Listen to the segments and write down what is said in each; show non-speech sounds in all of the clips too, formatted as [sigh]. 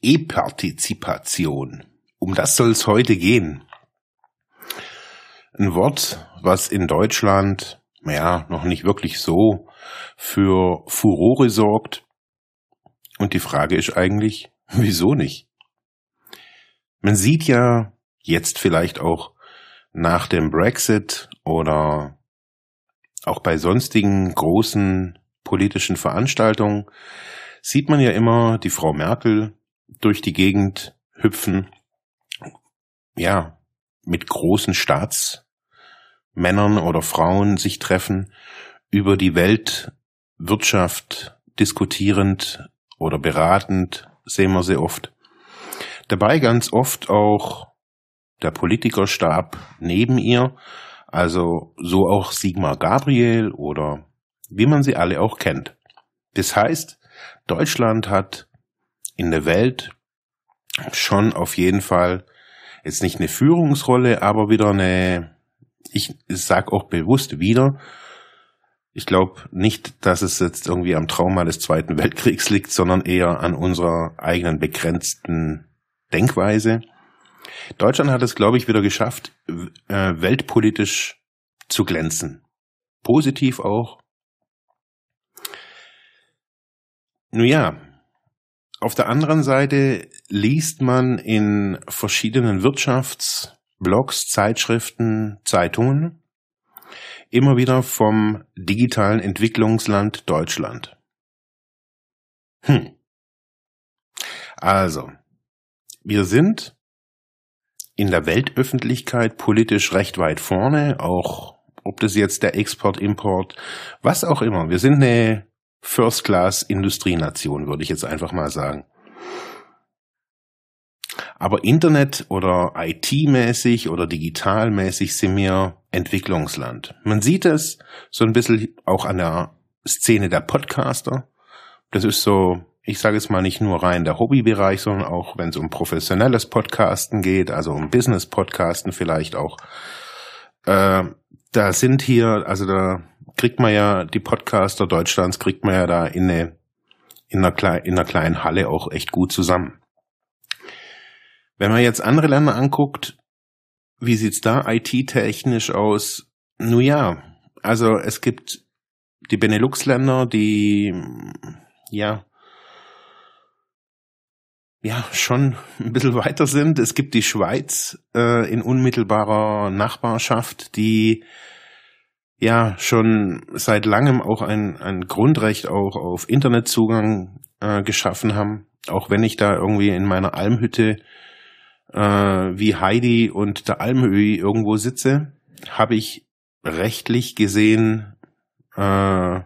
E-Partizipation. Um das soll es heute gehen. Ein Wort, was in Deutschland, ja, noch nicht wirklich so für Furore sorgt. Und die Frage ist eigentlich, [laughs] wieso nicht? Man sieht ja jetzt vielleicht auch nach dem Brexit oder auch bei sonstigen großen politischen Veranstaltungen sieht man ja immer die Frau Merkel durch die Gegend hüpfen. Ja, mit großen Staats Männern oder Frauen sich treffen, über die Weltwirtschaft diskutierend oder beratend, sehen wir sehr oft. Dabei ganz oft auch der Politikerstab neben ihr, also so auch Sigmar Gabriel oder wie man sie alle auch kennt. Das heißt, Deutschland hat in der Welt schon auf jeden Fall jetzt nicht eine Führungsrolle, aber wieder eine ich sage auch bewusst wieder, ich glaube nicht, dass es jetzt irgendwie am Trauma des Zweiten Weltkriegs liegt, sondern eher an unserer eigenen begrenzten Denkweise. Deutschland hat es, glaube ich, wieder geschafft, äh, weltpolitisch zu glänzen. Positiv auch. Nun ja, auf der anderen Seite liest man in verschiedenen Wirtschafts- Blogs, Zeitschriften, Zeitungen, immer wieder vom digitalen Entwicklungsland Deutschland. Hm. Also, wir sind in der Weltöffentlichkeit politisch recht weit vorne, auch ob das jetzt der Export, Import, was auch immer. Wir sind eine First-Class-Industrienation, würde ich jetzt einfach mal sagen. Aber Internet oder IT-mäßig oder digitalmäßig sind wir Entwicklungsland. Man sieht es so ein bisschen auch an der Szene der Podcaster. Das ist so, ich sage es mal nicht nur rein der Hobbybereich, sondern auch wenn es um professionelles Podcasten geht, also um Business-Podcasten vielleicht auch. Äh, da sind hier, also da kriegt man ja die Podcaster Deutschlands, kriegt man ja da in, eine, in, einer, in einer kleinen Halle auch echt gut zusammen. Wenn man jetzt andere Länder anguckt, wie sieht's da IT-technisch aus? Nun ja, also es gibt die Benelux-Länder, die ja ja schon ein bisschen weiter sind. Es gibt die Schweiz äh, in unmittelbarer Nachbarschaft, die ja schon seit langem auch ein, ein Grundrecht auch auf Internetzugang äh, geschaffen haben. Auch wenn ich da irgendwie in meiner Almhütte äh, wie Heidi und der Almöhi irgendwo sitze, habe ich rechtlich gesehen äh, [laughs]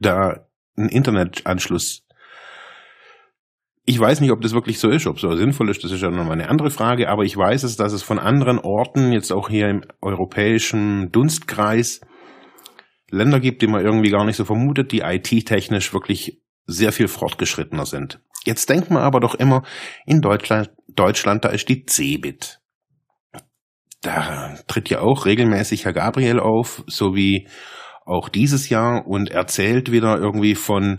da einen Internetanschluss. Ich weiß nicht, ob das wirklich so ist, ob so sinnvoll ist, das ist ja nochmal eine andere Frage, aber ich weiß es, dass es von anderen Orten, jetzt auch hier im europäischen Dunstkreis, Länder gibt, die man irgendwie gar nicht so vermutet, die IT-technisch wirklich sehr viel fortgeschrittener sind. Jetzt denkt man aber doch immer, in Deutschland, Deutschland, da ist die Cebit. Da tritt ja auch regelmäßig Herr Gabriel auf, so wie auch dieses Jahr und erzählt wieder irgendwie von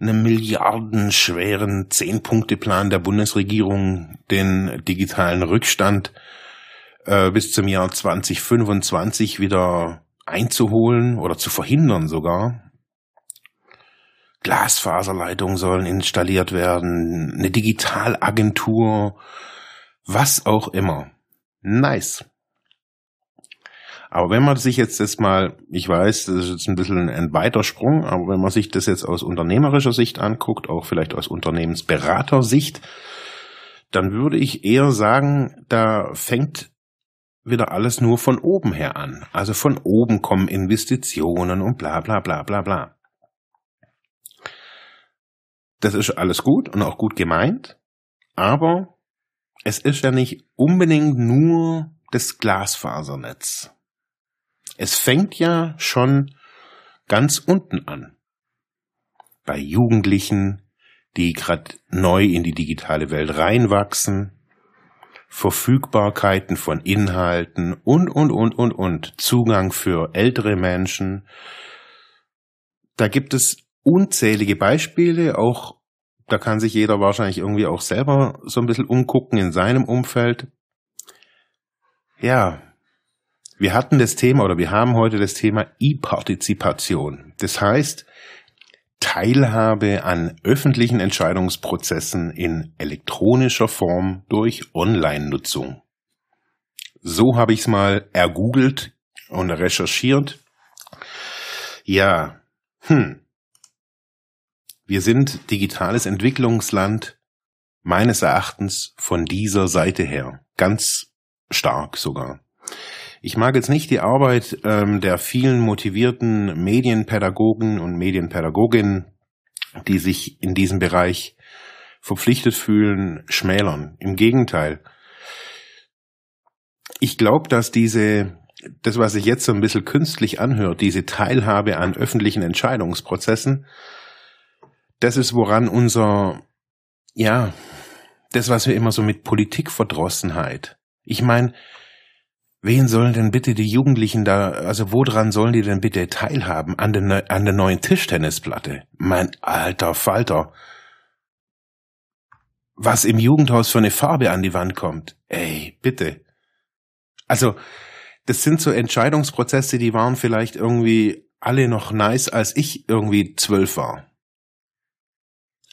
einem milliardenschweren Zehn-Punkte-Plan der Bundesregierung, den digitalen Rückstand äh, bis zum Jahr 2025 wieder einzuholen oder zu verhindern sogar. Glasfaserleitungen sollen installiert werden, eine Digitalagentur, was auch immer. Nice. Aber wenn man sich jetzt das mal, ich weiß, das ist jetzt ein bisschen ein weiter Sprung, aber wenn man sich das jetzt aus unternehmerischer Sicht anguckt, auch vielleicht aus Unternehmensberatersicht, dann würde ich eher sagen, da fängt wieder alles nur von oben her an. Also von oben kommen Investitionen und bla bla bla bla bla. Das ist alles gut und auch gut gemeint. Aber es ist ja nicht unbedingt nur das Glasfasernetz. Es fängt ja schon ganz unten an. Bei Jugendlichen, die gerade neu in die digitale Welt reinwachsen, Verfügbarkeiten von Inhalten und, und, und, und, und, Zugang für ältere Menschen. Da gibt es unzählige Beispiele, auch da kann sich jeder wahrscheinlich irgendwie auch selber so ein bisschen umgucken in seinem Umfeld. Ja, wir hatten das Thema oder wir haben heute das Thema E-Partizipation. Das heißt, Teilhabe an öffentlichen Entscheidungsprozessen in elektronischer Form durch Online-Nutzung. So habe ich es mal ergoogelt und recherchiert. Ja, hm. Wir sind digitales Entwicklungsland meines Erachtens von dieser Seite her. Ganz stark sogar. Ich mag jetzt nicht die Arbeit ähm, der vielen motivierten Medienpädagogen und Medienpädagoginnen, die sich in diesem Bereich verpflichtet fühlen, schmälern. Im Gegenteil. Ich glaube, dass diese, das, was sich jetzt so ein bisschen künstlich anhört, diese Teilhabe an öffentlichen Entscheidungsprozessen, das ist, woran unser, ja, das, was wir immer so mit Politikverdrossenheit. Ich meine, Wen sollen denn bitte die Jugendlichen da, also woran sollen die denn bitte teilhaben? An der, an der neuen Tischtennisplatte? Mein alter Falter. Was im Jugendhaus für eine Farbe an die Wand kommt? Ey, bitte. Also, das sind so Entscheidungsprozesse, die waren vielleicht irgendwie alle noch nice, als ich irgendwie zwölf war.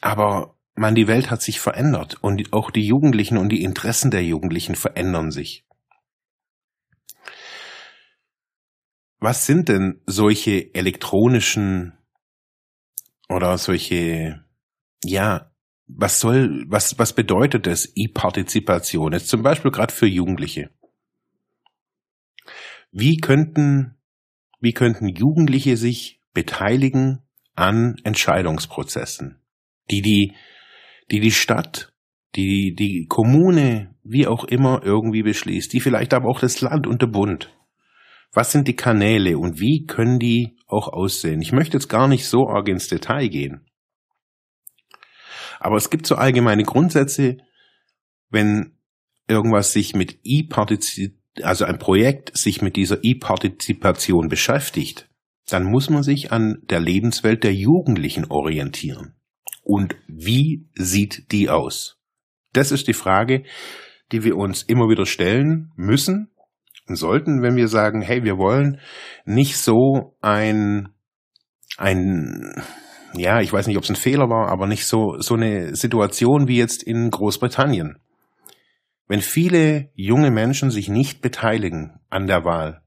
Aber man, die Welt hat sich verändert und auch die Jugendlichen und die Interessen der Jugendlichen verändern sich. Was sind denn solche elektronischen oder solche, ja, was soll, was, was bedeutet das E-Partizipation? Jetzt zum Beispiel gerade für Jugendliche. Wie könnten, wie könnten Jugendliche sich beteiligen an Entscheidungsprozessen, die die, die die Stadt, die die Kommune, wie auch immer irgendwie beschließt, die vielleicht aber auch das Land und der Bund. Was sind die Kanäle und wie können die auch aussehen? Ich möchte jetzt gar nicht so arg ins Detail gehen. Aber es gibt so allgemeine Grundsätze, wenn irgendwas sich mit E-Partizipation, also ein Projekt sich mit dieser E-Partizipation beschäftigt, dann muss man sich an der Lebenswelt der Jugendlichen orientieren. Und wie sieht die aus? Das ist die Frage, die wir uns immer wieder stellen müssen sollten, wenn wir sagen, hey, wir wollen nicht so ein, ein, ja, ich weiß nicht, ob es ein Fehler war, aber nicht so, so eine Situation wie jetzt in Großbritannien. Wenn viele junge Menschen sich nicht beteiligen an der Wahl,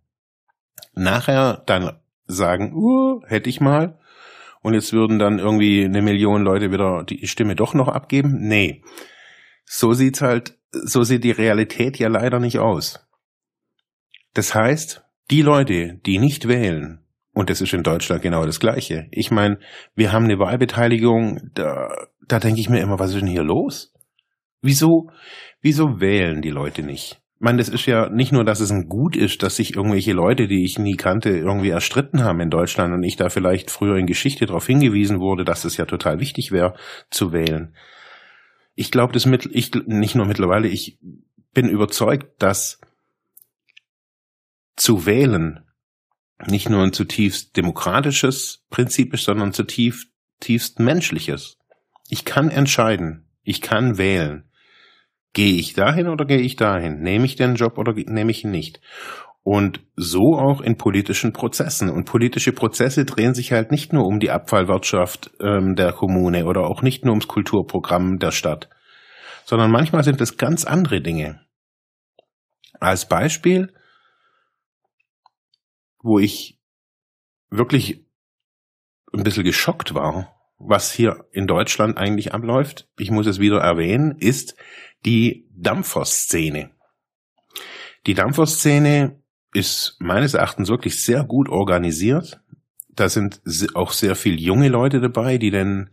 nachher dann sagen, uh, hätte ich mal, und jetzt würden dann irgendwie eine Million Leute wieder die Stimme doch noch abgeben? Nee. So sieht's halt, so sieht die Realität ja leider nicht aus. Das heißt, die Leute, die nicht wählen, und das ist in Deutschland genau das Gleiche. Ich meine, wir haben eine Wahlbeteiligung, da, da denke ich mir immer, was ist denn hier los? Wieso, wieso wählen die Leute nicht? Ich meine, das ist ja nicht nur, dass es ein Gut ist, dass sich irgendwelche Leute, die ich nie kannte, irgendwie erstritten haben in Deutschland und ich da vielleicht früher in Geschichte darauf hingewiesen wurde, dass es ja total wichtig wäre, zu wählen. Ich glaube, das mit, ich, nicht nur mittlerweile, ich bin überzeugt, dass zu wählen nicht nur ein zutiefst demokratisches Prinzip ist, sondern zutiefst menschliches. Ich kann entscheiden, ich kann wählen. Gehe ich dahin oder gehe ich dahin? Nehme ich den Job oder nehme ich ihn nicht? Und so auch in politischen Prozessen. Und politische Prozesse drehen sich halt nicht nur um die Abfallwirtschaft ähm, der Kommune oder auch nicht nur ums Kulturprogramm der Stadt, sondern manchmal sind es ganz andere Dinge. Als Beispiel wo ich wirklich ein bisschen geschockt war, was hier in Deutschland eigentlich abläuft, ich muss es wieder erwähnen, ist die Dampferszene. Die Dampferszene ist meines Erachtens wirklich sehr gut organisiert. Da sind auch sehr viele junge Leute dabei, die denn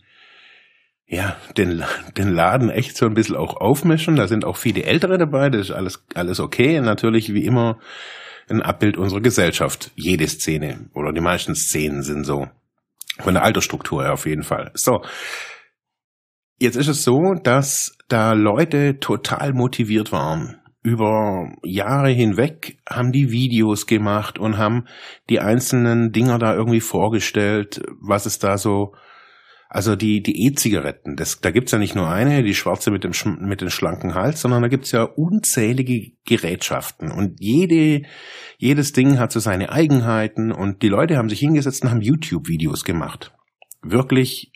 ja, den, den Laden echt so ein bisschen auch aufmischen. Da sind auch viele Ältere dabei, das ist alles, alles okay. Natürlich wie immer ein Abbild unserer Gesellschaft. Jede Szene oder die meisten Szenen sind so. Von der Altersstruktur her auf jeden Fall. So. Jetzt ist es so, dass da Leute total motiviert waren. Über Jahre hinweg haben die Videos gemacht und haben die einzelnen Dinger da irgendwie vorgestellt, was es da so also die die E-Zigaretten, das, da gibt's ja nicht nur eine, die schwarze mit dem mit dem schlanken Hals, sondern da gibt's ja unzählige Gerätschaften. Und jede jedes Ding hat so seine Eigenheiten. Und die Leute haben sich hingesetzt und haben YouTube-Videos gemacht, wirklich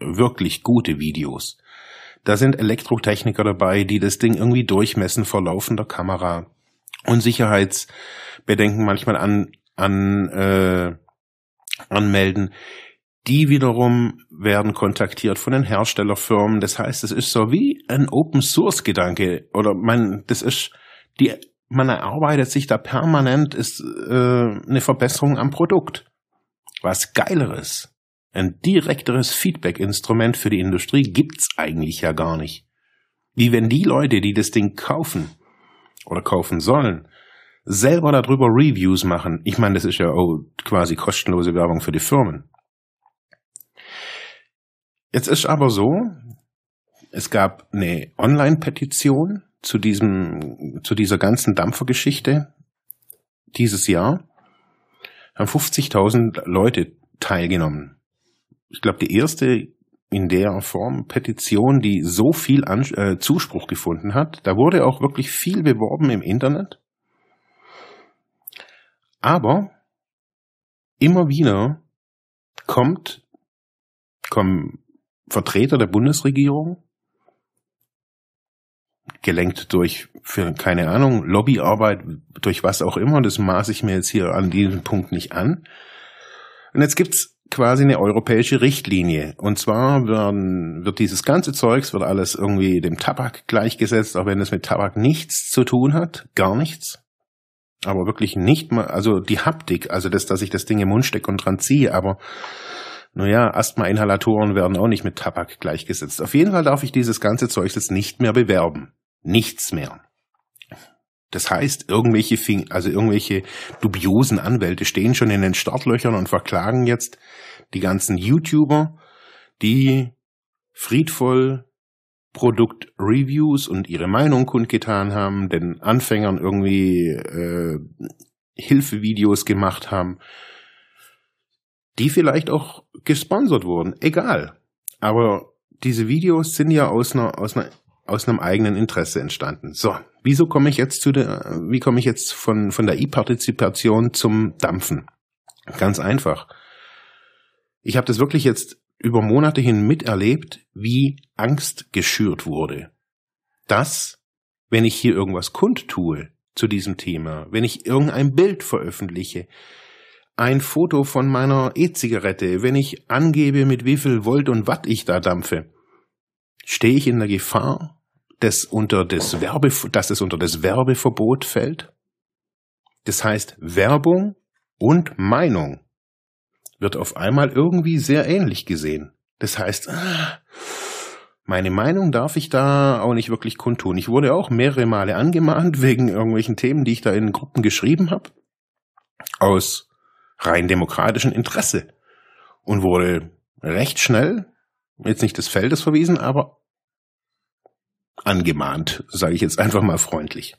wirklich gute Videos. Da sind Elektrotechniker dabei, die das Ding irgendwie durchmessen vor laufender Kamera und Sicherheitsbedenken manchmal an an äh, anmelden die wiederum werden kontaktiert von den Herstellerfirmen. Das heißt, es ist so wie ein Open Source Gedanke oder man, das ist die, man erarbeitet sich da permanent ist äh, eine Verbesserung am Produkt. Was geileres, ein direkteres Feedback-Instrument für die Industrie gibt's eigentlich ja gar nicht. Wie wenn die Leute, die das Ding kaufen oder kaufen sollen, selber darüber Reviews machen. Ich meine, das ist ja auch quasi kostenlose Werbung für die Firmen. Jetzt ist aber so, es gab eine Online-Petition zu diesem, zu dieser ganzen Dampfergeschichte dieses Jahr. Haben 50.000 Leute teilgenommen. Ich glaube, die erste in der Form Petition, die so viel An äh, Zuspruch gefunden hat. Da wurde auch wirklich viel beworben im Internet. Aber immer wieder kommt, kommen Vertreter der Bundesregierung, gelenkt durch, für keine Ahnung, Lobbyarbeit, durch was auch immer, das maße ich mir jetzt hier an diesem Punkt nicht an. Und jetzt gibt's quasi eine europäische Richtlinie. Und zwar werden, wird dieses ganze Zeugs, wird alles irgendwie dem Tabak gleichgesetzt, auch wenn es mit Tabak nichts zu tun hat, gar nichts. Aber wirklich nicht mal, also die Haptik, also das, dass ich das Ding im Mund stecke und dran ziehe, aber naja, Asthma-Inhalatoren werden auch nicht mit Tabak gleichgesetzt. Auf jeden Fall darf ich dieses ganze Zeug jetzt nicht mehr bewerben. Nichts mehr. Das heißt, irgendwelche, Fing also irgendwelche dubiosen Anwälte stehen schon in den Startlöchern und verklagen jetzt die ganzen YouTuber, die friedvoll Produktreviews und ihre Meinung kundgetan haben, den Anfängern irgendwie äh, Hilfevideos gemacht haben die vielleicht auch gesponsert wurden. Egal. Aber diese Videos sind ja aus einer, aus einer, aus einem eigenen Interesse entstanden. So. Wieso komme ich jetzt zu der, wie komme ich jetzt von, von der E-Partizipation zum Dampfen? Ganz einfach. Ich habe das wirklich jetzt über Monate hin miterlebt, wie Angst geschürt wurde. Dass, wenn ich hier irgendwas kundtue zu diesem Thema, wenn ich irgendein Bild veröffentliche, ein Foto von meiner E-Zigarette, wenn ich angebe, mit wie viel Volt und Watt ich da dampfe, stehe ich in der Gefahr, dass, unter das Werbe, dass es unter das Werbeverbot fällt? Das heißt, Werbung und Meinung wird auf einmal irgendwie sehr ähnlich gesehen. Das heißt, ah, meine Meinung darf ich da auch nicht wirklich kundtun. Ich wurde auch mehrere Male angemahnt wegen irgendwelchen Themen, die ich da in Gruppen geschrieben habe. Aus rein demokratischen Interesse und wurde recht schnell, jetzt nicht des Feldes verwiesen, aber angemahnt, sage ich jetzt einfach mal freundlich.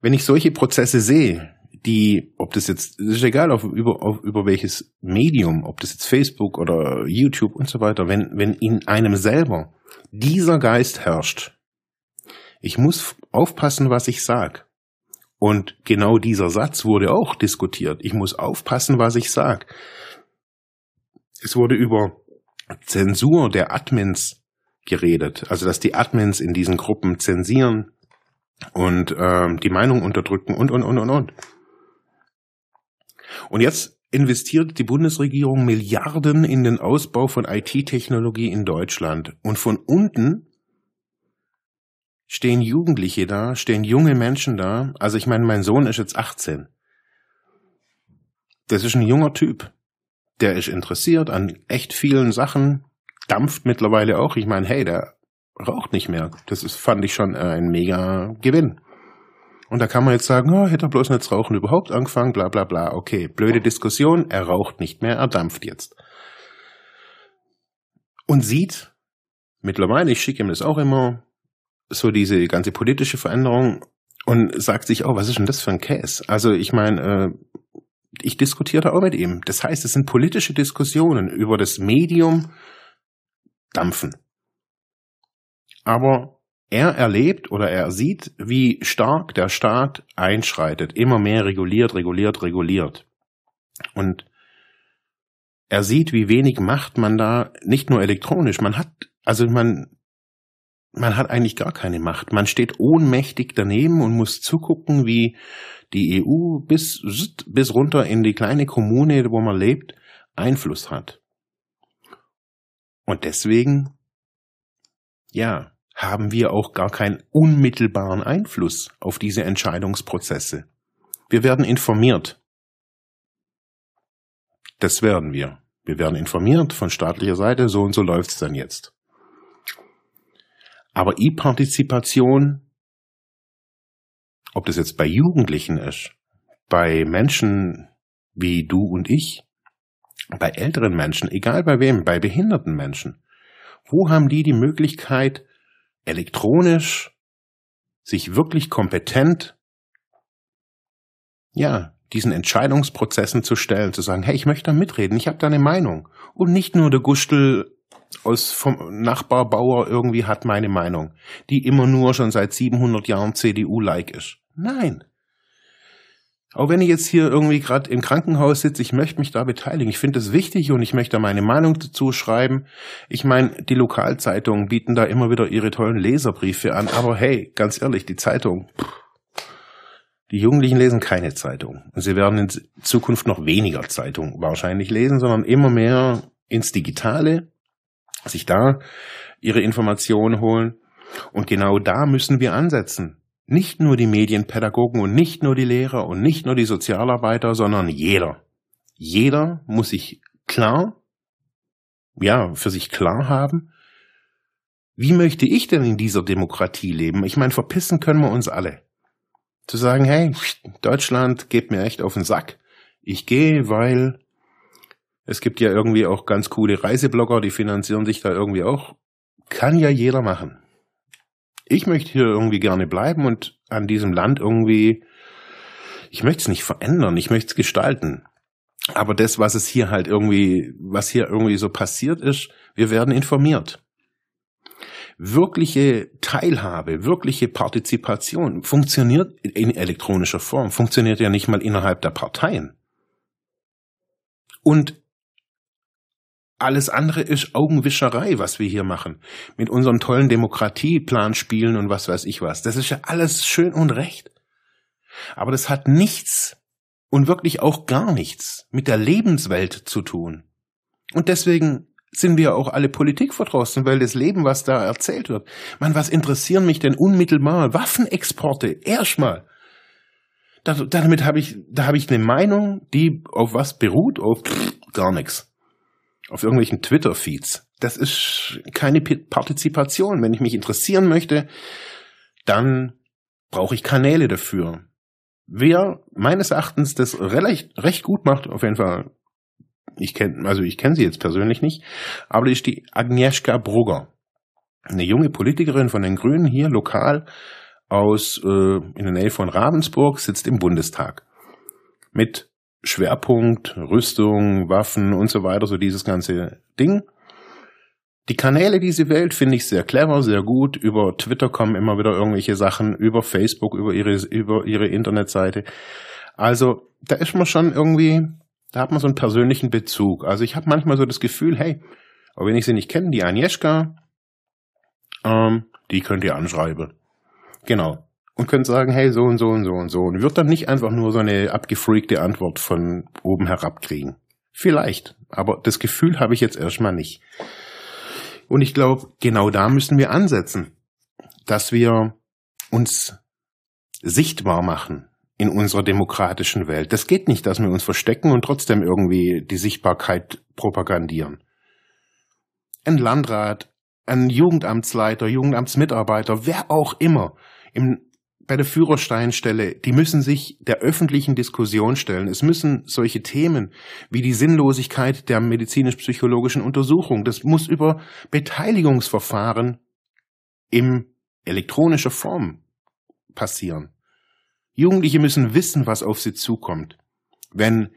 Wenn ich solche Prozesse sehe, die, ob das jetzt, es ist egal, auf, über, auf, über welches Medium, ob das jetzt Facebook oder YouTube und so weiter, wenn, wenn in einem selber dieser Geist herrscht, ich muss aufpassen, was ich sag. Und genau dieser Satz wurde auch diskutiert. Ich muss aufpassen, was ich sage. Es wurde über Zensur der Admins geredet, also dass die Admins in diesen Gruppen zensieren und ähm, die Meinung unterdrücken und und und und und. Und jetzt investiert die Bundesregierung Milliarden in den Ausbau von IT-Technologie in Deutschland. Und von unten stehen Jugendliche da, stehen junge Menschen da. Also ich meine, mein Sohn ist jetzt 18. Das ist ein junger Typ. Der ist interessiert an echt vielen Sachen, dampft mittlerweile auch. Ich meine, hey, der raucht nicht mehr. Das ist, fand ich schon ein mega Gewinn. Und da kann man jetzt sagen, oh, hätte er bloß nicht Rauchen überhaupt angefangen, bla bla bla. Okay, blöde Diskussion, er raucht nicht mehr, er dampft jetzt. Und sieht mittlerweile, ich schicke ihm das auch immer, so diese ganze politische Veränderung und sagt sich, oh, was ist denn das für ein Käse? Also ich meine, äh, ich diskutiere auch mit ihm. Das heißt, es sind politische Diskussionen über das Medium Dampfen. Aber er erlebt oder er sieht, wie stark der Staat einschreitet, immer mehr reguliert, reguliert, reguliert. Und er sieht, wie wenig Macht man da, nicht nur elektronisch, man hat, also man, man hat eigentlich gar keine Macht. Man steht ohnmächtig daneben und muss zugucken, wie die EU bis, bis runter in die kleine Kommune, wo man lebt, Einfluss hat. Und deswegen, ja, haben wir auch gar keinen unmittelbaren Einfluss auf diese Entscheidungsprozesse. Wir werden informiert. Das werden wir. Wir werden informiert von staatlicher Seite, so und so läuft's dann jetzt. Aber E-Partizipation, ob das jetzt bei Jugendlichen ist, bei Menschen wie du und ich, bei älteren Menschen, egal bei wem, bei behinderten Menschen, wo haben die die Möglichkeit, elektronisch sich wirklich kompetent, ja, diesen Entscheidungsprozessen zu stellen, zu sagen, hey, ich möchte da mitreden, ich habe da eine Meinung. Und nicht nur der Gustel aus vom Nachbarbauer irgendwie hat meine Meinung, die immer nur schon seit 700 Jahren CDU-like ist. Nein. Auch wenn ich jetzt hier irgendwie gerade im Krankenhaus sitze, ich möchte mich da beteiligen. Ich finde es wichtig und ich möchte meine Meinung dazu schreiben. Ich meine, die Lokalzeitungen bieten da immer wieder ihre tollen Leserbriefe an. Aber hey, ganz ehrlich, die Zeitung, die Jugendlichen lesen keine Zeitung. Sie werden in Zukunft noch weniger Zeitung wahrscheinlich lesen, sondern immer mehr ins Digitale, sich da ihre Informationen holen. Und genau da müssen wir ansetzen. Nicht nur die Medienpädagogen und nicht nur die Lehrer und nicht nur die Sozialarbeiter, sondern jeder. Jeder muss sich klar, ja, für sich klar haben, wie möchte ich denn in dieser Demokratie leben? Ich meine, verpissen können wir uns alle. Zu sagen, hey, Deutschland geht mir echt auf den Sack. Ich gehe, weil es gibt ja irgendwie auch ganz coole Reiseblogger, die finanzieren sich da irgendwie auch. Kann ja jeder machen ich möchte hier irgendwie gerne bleiben und an diesem Land irgendwie, ich möchte es nicht verändern, ich möchte es gestalten. Aber das, was es hier halt irgendwie, was hier irgendwie so passiert ist, wir werden informiert. Wirkliche Teilhabe, wirkliche Partizipation funktioniert in elektronischer Form, funktioniert ja nicht mal innerhalb der Parteien. Und alles andere ist Augenwischerei, was wir hier machen. Mit unserem tollen Demokratieplan spielen und was weiß ich was. Das ist ja alles schön und recht. Aber das hat nichts und wirklich auch gar nichts mit der Lebenswelt zu tun. Und deswegen sind wir auch alle Politik verdrossen, weil das Leben, was da erzählt wird, man, was interessieren mich denn unmittelbar? Waffenexporte, erstmal. damit habe ich, da habe ich eine Meinung, die auf was beruht, auf pff, gar nichts auf irgendwelchen Twitter-Feeds. Das ist keine Partizipation. Wenn ich mich interessieren möchte, dann brauche ich Kanäle dafür. Wer meines Erachtens das recht, gut macht, auf jeden Fall, ich kenne, also ich kenne sie jetzt persönlich nicht, aber ist die Agnieszka Brugger. Eine junge Politikerin von den Grünen hier lokal aus äh, in der Nähe von Ravensburg sitzt im Bundestag mit Schwerpunkt, Rüstung, Waffen und so weiter, so dieses ganze Ding. Die Kanäle, die sie wählt, finde ich sehr clever, sehr gut. Über Twitter kommen immer wieder irgendwelche Sachen, über Facebook, über ihre, über ihre Internetseite. Also, da ist man schon irgendwie, da hat man so einen persönlichen Bezug. Also ich habe manchmal so das Gefühl, hey, auch wenn ich sie nicht kenne, die Agnieszka, ähm, die könnt ihr anschreiben. Genau und könnt sagen, hey, so und so und so und so. Und wird dann nicht einfach nur so eine abgefreakte Antwort von oben herab kriegen. Vielleicht, aber das Gefühl habe ich jetzt erstmal nicht. Und ich glaube, genau da müssen wir ansetzen, dass wir uns sichtbar machen in unserer demokratischen Welt. Das geht nicht, dass wir uns verstecken und trotzdem irgendwie die Sichtbarkeit propagandieren. ein Landrat, ein Jugendamtsleiter, Jugendamtsmitarbeiter, wer auch immer, im, bei der Führersteinstelle, die müssen sich der öffentlichen Diskussion stellen. Es müssen solche Themen wie die Sinnlosigkeit der medizinisch-psychologischen Untersuchung, das muss über Beteiligungsverfahren in elektronischer Form passieren. Jugendliche müssen wissen, was auf sie zukommt. Wenn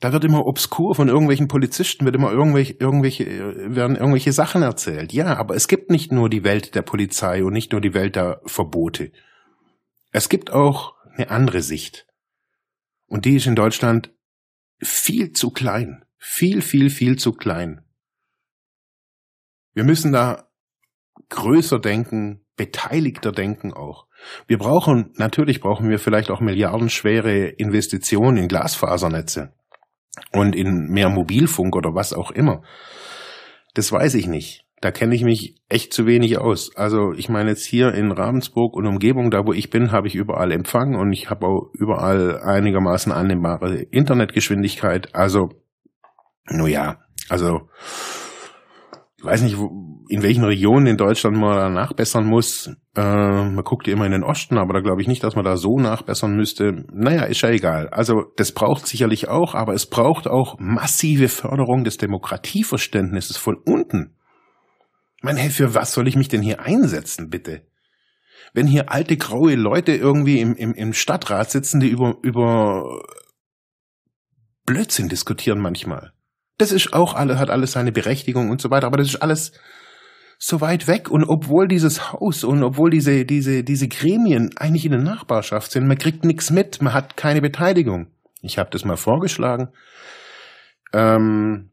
da wird immer obskur von irgendwelchen Polizisten, wird immer irgendwelche, irgendwelche, werden irgendwelche Sachen erzählt. Ja, aber es gibt nicht nur die Welt der Polizei und nicht nur die Welt der Verbote. Es gibt auch eine andere Sicht. Und die ist in Deutschland viel zu klein. Viel, viel, viel zu klein. Wir müssen da größer denken, beteiligter denken auch. Wir brauchen, natürlich brauchen wir vielleicht auch milliardenschwere Investitionen in Glasfasernetze und in mehr Mobilfunk oder was auch immer. Das weiß ich nicht. Da kenne ich mich echt zu wenig aus. Also ich meine jetzt hier in Ravensburg und Umgebung, da wo ich bin, habe ich überall Empfang und ich habe auch überall einigermaßen annehmbare Internetgeschwindigkeit. Also, nur ja, also ich weiß nicht, in welchen Regionen in Deutschland man da nachbessern muss. Äh, man guckt ja immer in den Osten, aber da glaube ich nicht, dass man da so nachbessern müsste. Naja, ist ja egal. Also das braucht sicherlich auch, aber es braucht auch massive Förderung des Demokratieverständnisses von unten. Meine, hey, für was soll ich mich denn hier einsetzen, bitte? Wenn hier alte graue Leute irgendwie im, im, im Stadtrat sitzen, die über, über Blödsinn diskutieren manchmal. Das ist auch alle, hat alles seine Berechtigung und so weiter, aber das ist alles so weit weg und obwohl dieses Haus und obwohl diese, diese, diese Gremien eigentlich in der Nachbarschaft sind, man kriegt nichts mit, man hat keine Beteiligung. Ich habe das mal vorgeschlagen. Ähm,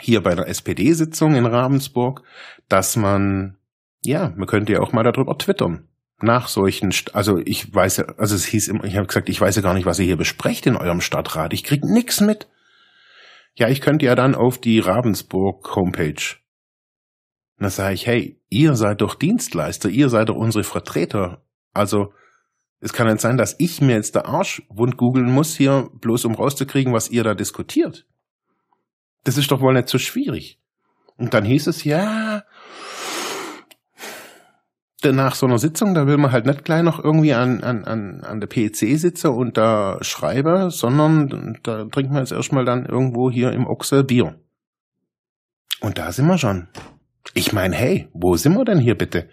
hier bei der SPD-Sitzung in Ravensburg, dass man, ja, man könnte ja auch mal darüber twittern. Nach solchen, also ich weiß ja, also es hieß immer, ich habe gesagt, ich weiß ja gar nicht, was ihr hier besprecht in eurem Stadtrat. Ich krieg nix mit. Ja, ich könnte ja dann auf die Ravensburg Homepage. Und dann sage ich, hey, ihr seid doch Dienstleister, ihr seid doch unsere Vertreter. Also es kann nicht sein, dass ich mir jetzt der Arsch wund googeln muss hier, bloß um rauszukriegen, was ihr da diskutiert. Das ist doch wohl nicht so schwierig. Und dann hieß es, ja, nach so einer Sitzung, da will man halt nicht gleich noch irgendwie an, an, an, an der PEC sitzen und da schreiben, sondern da trinkt man jetzt erstmal dann irgendwo hier im Ochse Bier. Und da sind wir schon. Ich meine, hey, wo sind wir denn hier bitte?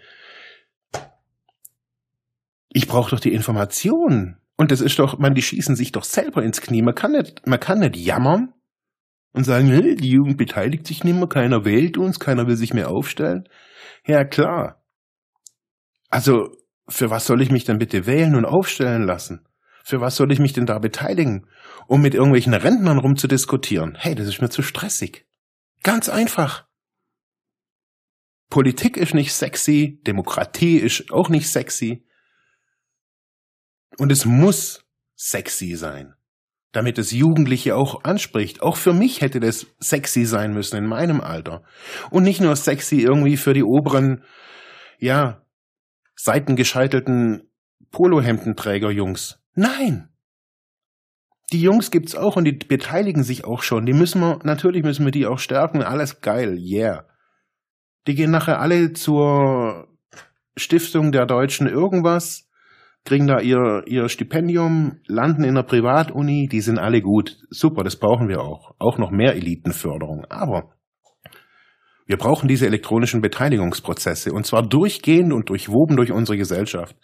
Ich brauche doch die Informationen. Und das ist doch, man, die schießen sich doch selber ins Knie. Man kann nicht, man kann nicht jammern und sagen, die Jugend beteiligt sich nicht mehr, keiner wählt uns, keiner will sich mehr aufstellen. Ja, klar. Also, für was soll ich mich denn bitte wählen und aufstellen lassen? Für was soll ich mich denn da beteiligen? Um mit irgendwelchen Rentnern rumzudiskutieren? Hey, das ist mir zu stressig. Ganz einfach. Politik ist nicht sexy, Demokratie ist auch nicht sexy. Und es muss sexy sein damit es Jugendliche auch anspricht. Auch für mich hätte das sexy sein müssen in meinem Alter. Und nicht nur sexy irgendwie für die oberen, ja, seitengescheitelten Polohemdenträger-Jungs. Nein! Die Jungs gibt's auch und die beteiligen sich auch schon. Die müssen wir, natürlich müssen wir die auch stärken. Alles geil, yeah. Die gehen nachher alle zur Stiftung der Deutschen irgendwas kriegen da ihr, ihr Stipendium, landen in der Privatuni, die sind alle gut. Super, das brauchen wir auch. Auch noch mehr Elitenförderung. Aber wir brauchen diese elektronischen Beteiligungsprozesse und zwar durchgehend und durchwoben durch unsere Gesellschaft.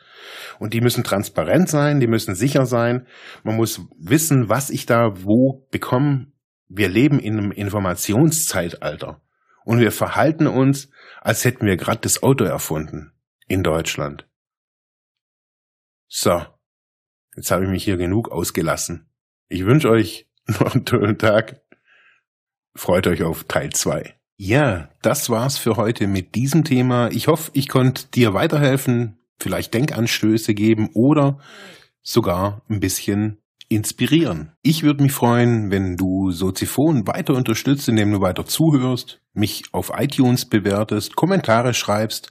Und die müssen transparent sein, die müssen sicher sein. Man muss wissen, was ich da wo bekomme. Wir leben in einem Informationszeitalter und wir verhalten uns, als hätten wir gerade das Auto erfunden in Deutschland. So, jetzt habe ich mich hier genug ausgelassen. Ich wünsche euch [laughs] noch einen tollen Tag. Freut euch auf Teil 2. Ja, das war's für heute mit diesem Thema. Ich hoffe, ich konnte dir weiterhelfen, vielleicht Denkanstöße geben oder sogar ein bisschen inspirieren. Ich würde mich freuen, wenn du Soziphon weiter unterstützt, indem du weiter zuhörst, mich auf iTunes bewertest, Kommentare schreibst